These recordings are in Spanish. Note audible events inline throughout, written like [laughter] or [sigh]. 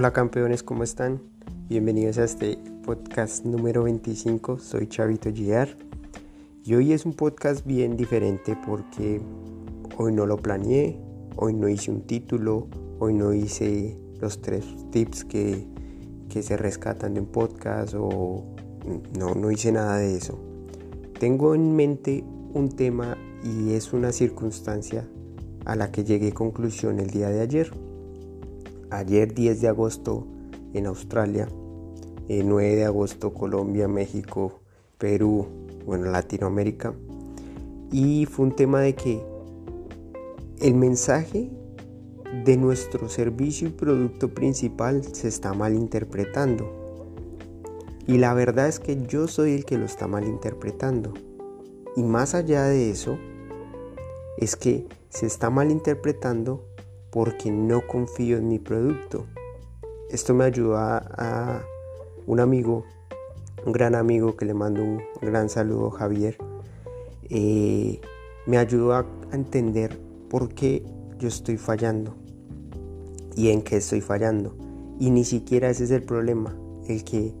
Hola campeones, ¿cómo están? Bienvenidos a este podcast número 25, soy Chavito GR y hoy es un podcast bien diferente porque hoy no lo planeé, hoy no hice un título, hoy no hice los tres tips que, que se rescatan de un podcast o no, no hice nada de eso. Tengo en mente un tema y es una circunstancia a la que llegué a conclusión el día de ayer ayer 10 de agosto en Australia, el 9 de agosto Colombia, México, Perú, bueno, Latinoamérica. Y fue un tema de que el mensaje de nuestro servicio y producto principal se está malinterpretando. Y la verdad es que yo soy el que lo está malinterpretando. Y más allá de eso, es que se está malinterpretando porque no confío en mi producto. Esto me ayudó a, un amigo, un gran amigo que le mando un gran saludo, Javier. Eh, me ayudó a entender por qué yo estoy fallando y en qué estoy fallando. Y ni siquiera ese es el problema. El que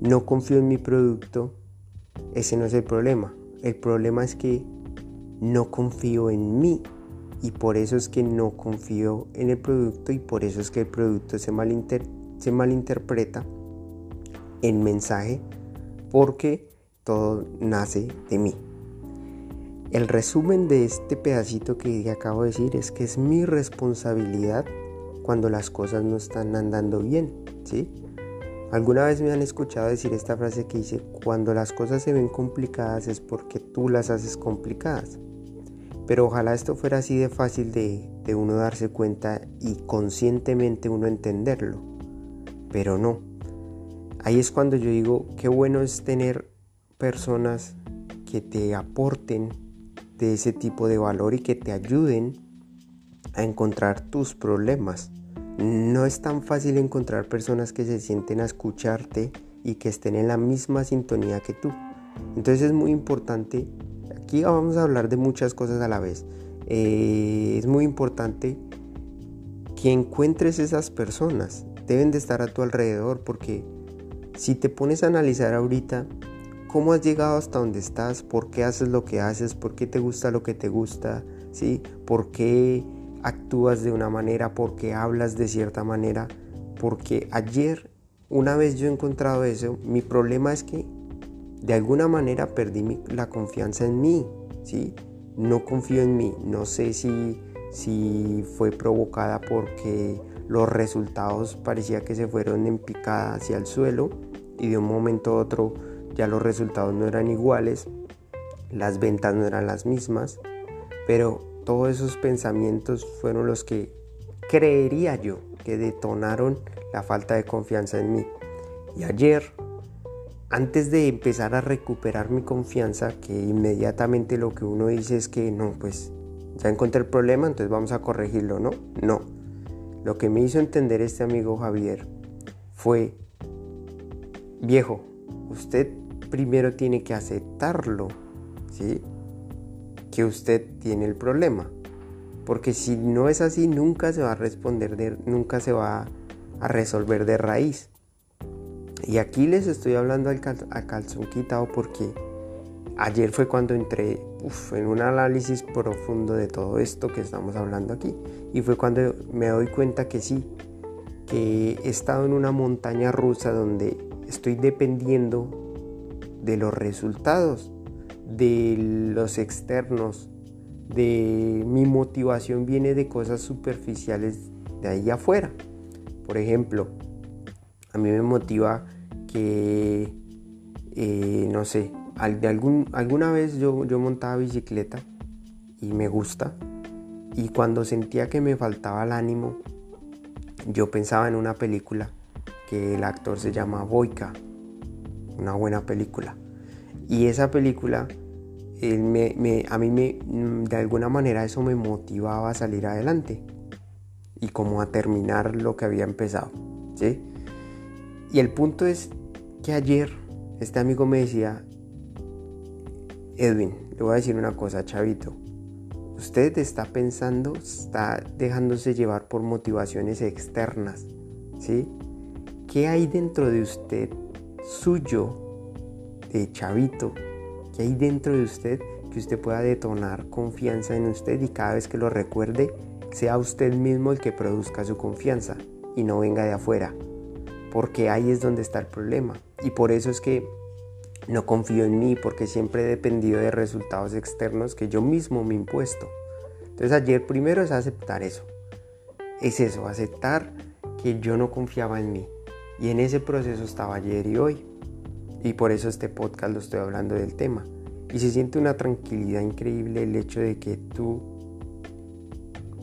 no confío en mi producto, ese no es el problema. El problema es que no confío en mí y por eso es que no confío en el producto y por eso es que el producto se, se malinterpreta en mensaje porque todo nace de mí. El resumen de este pedacito que acabo de decir es que es mi responsabilidad cuando las cosas no están andando bien, ¿sí? Alguna vez me han escuchado decir esta frase que dice, cuando las cosas se ven complicadas es porque tú las haces complicadas. Pero ojalá esto fuera así de fácil de, uno darse cuenta y conscientemente uno entenderlo. Pero no. Ahí es cuando yo digo, qué bueno es tener personas que te aporten de ese tipo de valor y que te ayuden a encontrar tus problemas. No es tan fácil encontrar personas que se sienten a escucharte y que estén en la misma sintonía que tú. Entonces es muy importante aquí vamos a hablar de muchas cosas a la vez. Eh, es muy importante que encuentres esas personas. Deben de estar a tu alrededor porque si te pones a analizar ahorita cómo has llegado hasta donde estás, por qué haces lo que haces, por qué te gusta lo que te gusta, ¿sí? por qué actúas de una manera, por qué hablas de cierta manera. Porque ayer, una vez yo he encontrado eso, mi problema es que de alguna manera perdí la confianza en mí, ¿sí? No confío en mí, no sé si, si fue provocada porque los resultados parecía que se fueron en picada hacia el suelo y de un momento a otro ya los resultados no eran iguales, las ventas no eran las mismas, pero todos esos pensamientos fueron los que creería yo que detonaron la falta de confianza en mí. Y ayer antes de empezar a recuperar mi confianza, que inmediatamente lo que uno dice es que no, pues ya encontré el problema, entonces vamos a corregirlo, ¿no? No. Lo que me hizo entender este amigo Javier fue, viejo, usted primero tiene que aceptarlo, ¿sí? Que usted tiene el problema. Porque si no es así, nunca se va a responder, de, nunca se va a resolver de raíz. Y aquí les estoy hablando al a calzón quitado porque ayer fue cuando entré en un análisis profundo de todo esto que estamos hablando aquí. Y fue cuando me doy cuenta que sí, que he estado en una montaña rusa donde estoy dependiendo de los resultados, de los externos, de mi motivación viene de cosas superficiales de ahí afuera. Por ejemplo, a mí me motiva que, eh, no sé, alguna vez yo, yo montaba bicicleta y me gusta. Y cuando sentía que me faltaba el ánimo, yo pensaba en una película que el actor se llama Boyka, una buena película. Y esa película, a mí me, de alguna manera eso me motivaba a salir adelante y como a terminar lo que había empezado. ¿sí? Y el punto es que ayer este amigo me decía, Edwin, le voy a decir una cosa, chavito. Usted está pensando, está dejándose llevar por motivaciones externas, ¿sí? ¿Qué hay dentro de usted suyo, de chavito? ¿Qué hay dentro de usted que usted pueda detonar confianza en usted y cada vez que lo recuerde, sea usted mismo el que produzca su confianza y no venga de afuera? Porque ahí es donde está el problema. Y por eso es que no confío en mí, porque siempre he dependido de resultados externos que yo mismo me impuesto. Entonces ayer primero es aceptar eso. Es eso, aceptar que yo no confiaba en mí. Y en ese proceso estaba ayer y hoy. Y por eso este podcast lo estoy hablando del tema. Y se siente una tranquilidad increíble el hecho de que tú,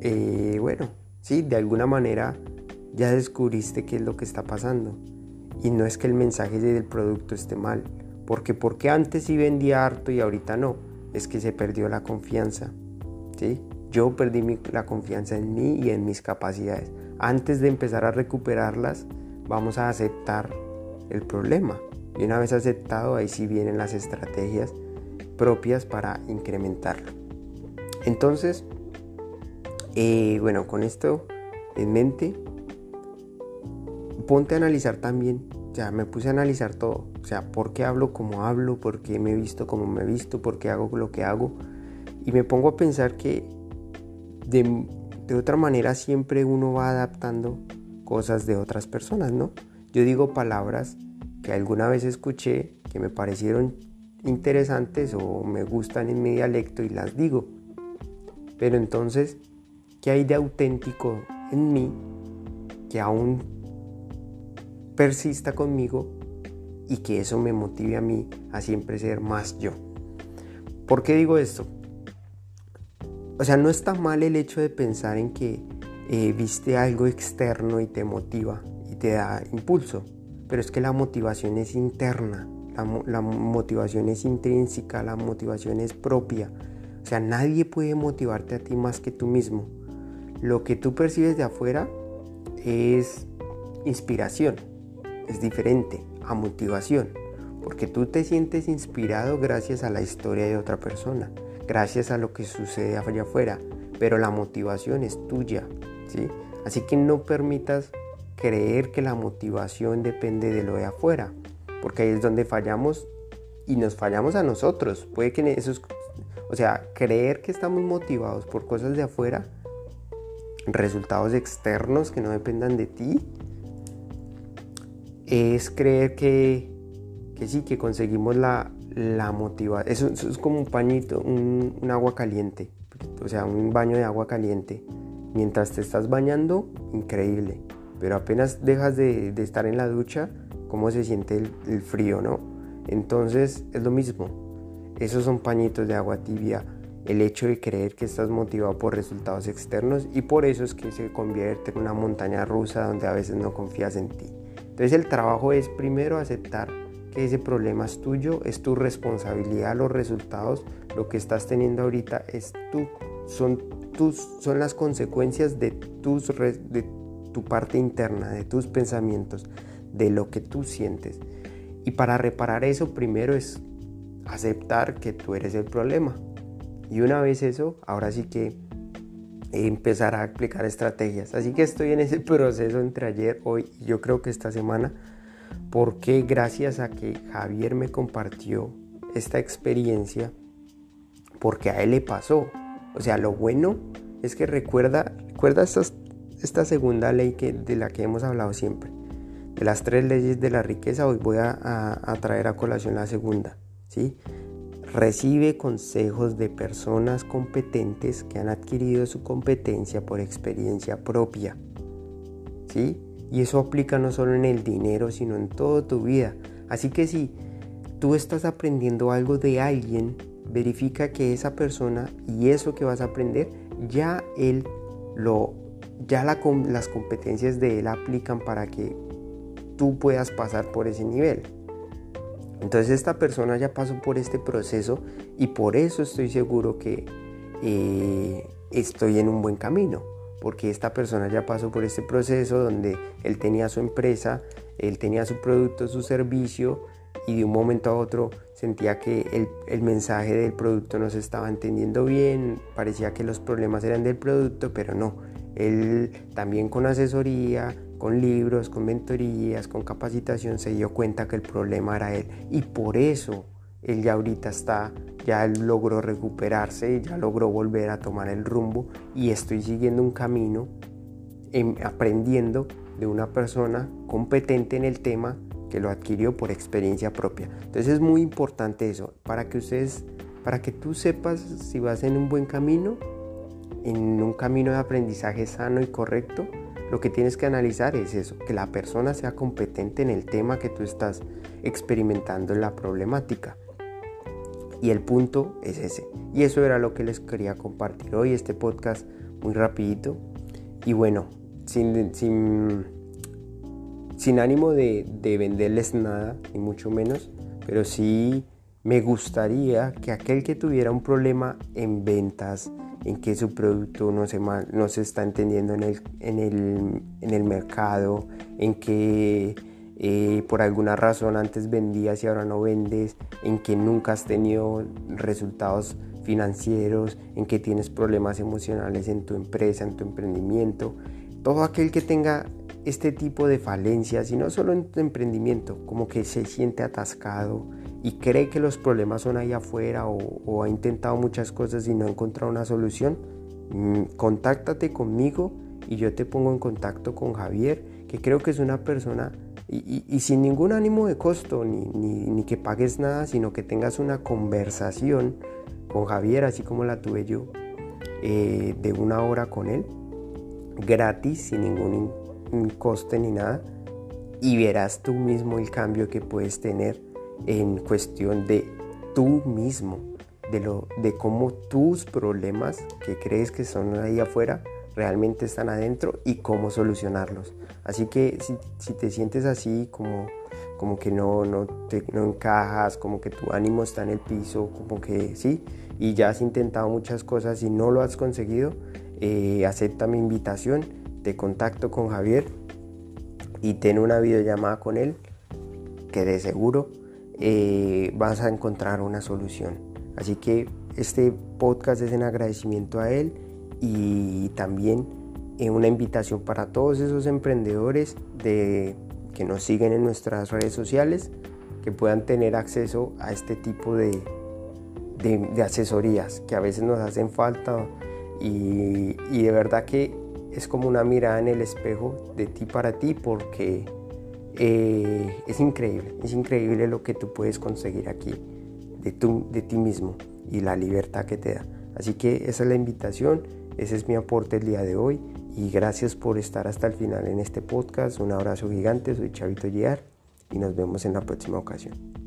eh, bueno, sí, de alguna manera ya descubriste qué es lo que está pasando. Y no es que el mensaje del producto esté mal. Porque porque antes sí vendía harto y ahorita no. Es que se perdió la confianza. ¿sí? Yo perdí la confianza en mí y en mis capacidades. Antes de empezar a recuperarlas, vamos a aceptar el problema. Y una vez aceptado, ahí sí vienen las estrategias propias para incrementarlo. Entonces, eh, bueno, con esto en mente, ponte a analizar también, ya me puse a analizar todo, o sea, por qué hablo como hablo, por qué me he visto como me he visto, por qué hago lo que hago, y me pongo a pensar que de, de otra manera siempre uno va adaptando cosas de otras personas, ¿no? Yo digo palabras que alguna vez escuché que me parecieron interesantes o me gustan en mi dialecto y las digo. Pero entonces, ¿qué hay de auténtico en mí que aún persista conmigo y que eso me motive a mí a siempre ser más yo? ¿Por qué digo esto? O sea, no está mal el hecho de pensar en que eh, viste algo externo y te motiva y te da impulso, pero es que la motivación es interna, la, motivación es intrínseca, la motivación es propia. O sea, nadie puede motivarte a ti más que tú mismo. Lo que tú percibes de afuera es inspiración, es diferente a motivación, porque tú te sientes inspirado gracias a la historia de otra persona, gracias a lo que sucede allá afuera, pero la motivación es tuya, ¿sí? Así que no permitas creer que la motivación depende de lo de afuera porque ahí es donde fallamos y nos fallamos a nosotros. Puede que eso o sea, creer que estamos motivados por cosas de afuera, resultados externos que no dependan de ti, es creer que, que sí, que conseguimos la, la motivación. Eso, es como un pañito, un, agua caliente, o sea, un baño de agua caliente. Mientras te estás bañando, increíble. Pero apenas dejas de, de estar en la ducha, cómo se siente el, frío, ¿no? Entonces es lo mismo. Esos son pañitos de agua tibia. El hecho de creer que estás motivado por resultados externos y por eso es que se convierte en una montaña rusa donde a veces no confías en ti. Entonces el trabajo es primero aceptar que ese problema es tuyo, es tu responsabilidad, los resultados, lo que estás teniendo ahorita es tú, son, tus, son las consecuencias de, tus, de tu parte interna, de tus pensamientos de lo que tú sientes. Y para reparar eso primero es aceptar que tú eres el problema. Y una vez eso, ahora sí que empezar a aplicar estrategias. Así que estoy en ese [laughs] proceso entre ayer, hoy y yo creo que esta semana, porque gracias a que Javier me compartió esta experiencia, porque a él le pasó. O sea, lo bueno es que recuerda, recuerda esta, esta segunda ley que, de la que hemos hablado siempre de las tres leyes de la riqueza, hoy voy a, traer a colación la segunda. ¿sí? Recibe consejos de personas competentes que han adquirido su competencia por experiencia propia. ¿sí? Y eso aplica no solo en el dinero, sino en toda tu vida. Así que si tú estás aprendiendo algo de alguien, verifica que esa persona y eso que vas a aprender, ya él lo ya las competencias de él aplican para que tú puedas pasar por ese nivel. Entonces esta persona ya pasó por este proceso y por eso estoy seguro que eh, estoy en un buen camino, porque esta persona ya pasó por este proceso donde él tenía su empresa, él tenía su producto, su servicio y de un momento a otro sentía que el, el mensaje del producto no se estaba entendiendo bien, parecía que los problemas eran del producto, pero no, él también con asesoría, con libros, con mentorías, con capacitación, se dio cuenta que el problema era él. Y por eso él ya ahorita está, ya logró recuperarse, ya logró volver a tomar el rumbo y estoy siguiendo un camino em, aprendiendo de una persona competente en el tema que lo adquirió por experiencia propia. Entonces es muy importante eso, para que ustedes, para que tú sepas si vas en un buen camino, en un camino de aprendizaje sano y correcto, lo que tienes que analizar es eso, que la persona sea competente en el tema que tú estás experimentando en la problemática. Y el punto es ese. Y eso era lo que les quería compartir hoy, este podcast muy rapidito. Y bueno, sin, sin, sin ánimo de, de venderles nada, ni mucho menos, pero sí me gustaría que aquel que tuviera un problema en ventas, en que su producto no se, está entendiendo en el mercado, en que eh, por alguna razón antes vendías y ahora no vendes, en que nunca has tenido resultados financieros, en que tienes problemas emocionales en tu empresa, en tu emprendimiento. Todo aquel que tenga este tipo de falencias, y no solo en tu emprendimiento, como que se siente atascado, y cree que los problemas son ahí afuera o, ha intentado muchas cosas y no ha encontrado una solución, mm, contáctate conmigo y yo te pongo en contacto con Javier, que creo que es una persona y, sin ningún ánimo de costo, ni, ni, que pagues nada, sino que tengas una conversación con Javier, así como la tuve yo, eh, de una hora con él, gratis, sin ningún coste ni nada, y verás tú mismo el cambio que puedes tener en cuestión de tú mismo, de, lo, de cómo tus problemas que crees que son ahí afuera realmente están adentro y cómo solucionarlos. Así que si, te sientes así como, como que no, no, te, encajas, como que tu ánimo está en el piso, como que sí, y ya has intentado muchas cosas y no lo has conseguido, eh, acepta mi invitación, te contacto con Javier y ten una videollamada con él que de seguro eh, vas a encontrar una solución. Así que este podcast es en agradecimiento a él y también eh, una invitación para todos esos emprendedores de, que nos siguen en nuestras redes sociales, que puedan tener acceso a este tipo de, de, asesorías que a veces nos hacen falta y, y de verdad que es como una mirada en el espejo de ti para ti porque eh, es increíble, es increíble lo que tú puedes conseguir aquí de, de ti mismo y la libertad que te da. Así que esa es la invitación, ese es mi aporte el día de hoy y gracias por estar hasta el final en este podcast. Un abrazo gigante, soy Chavito Giar y nos vemos en la próxima ocasión.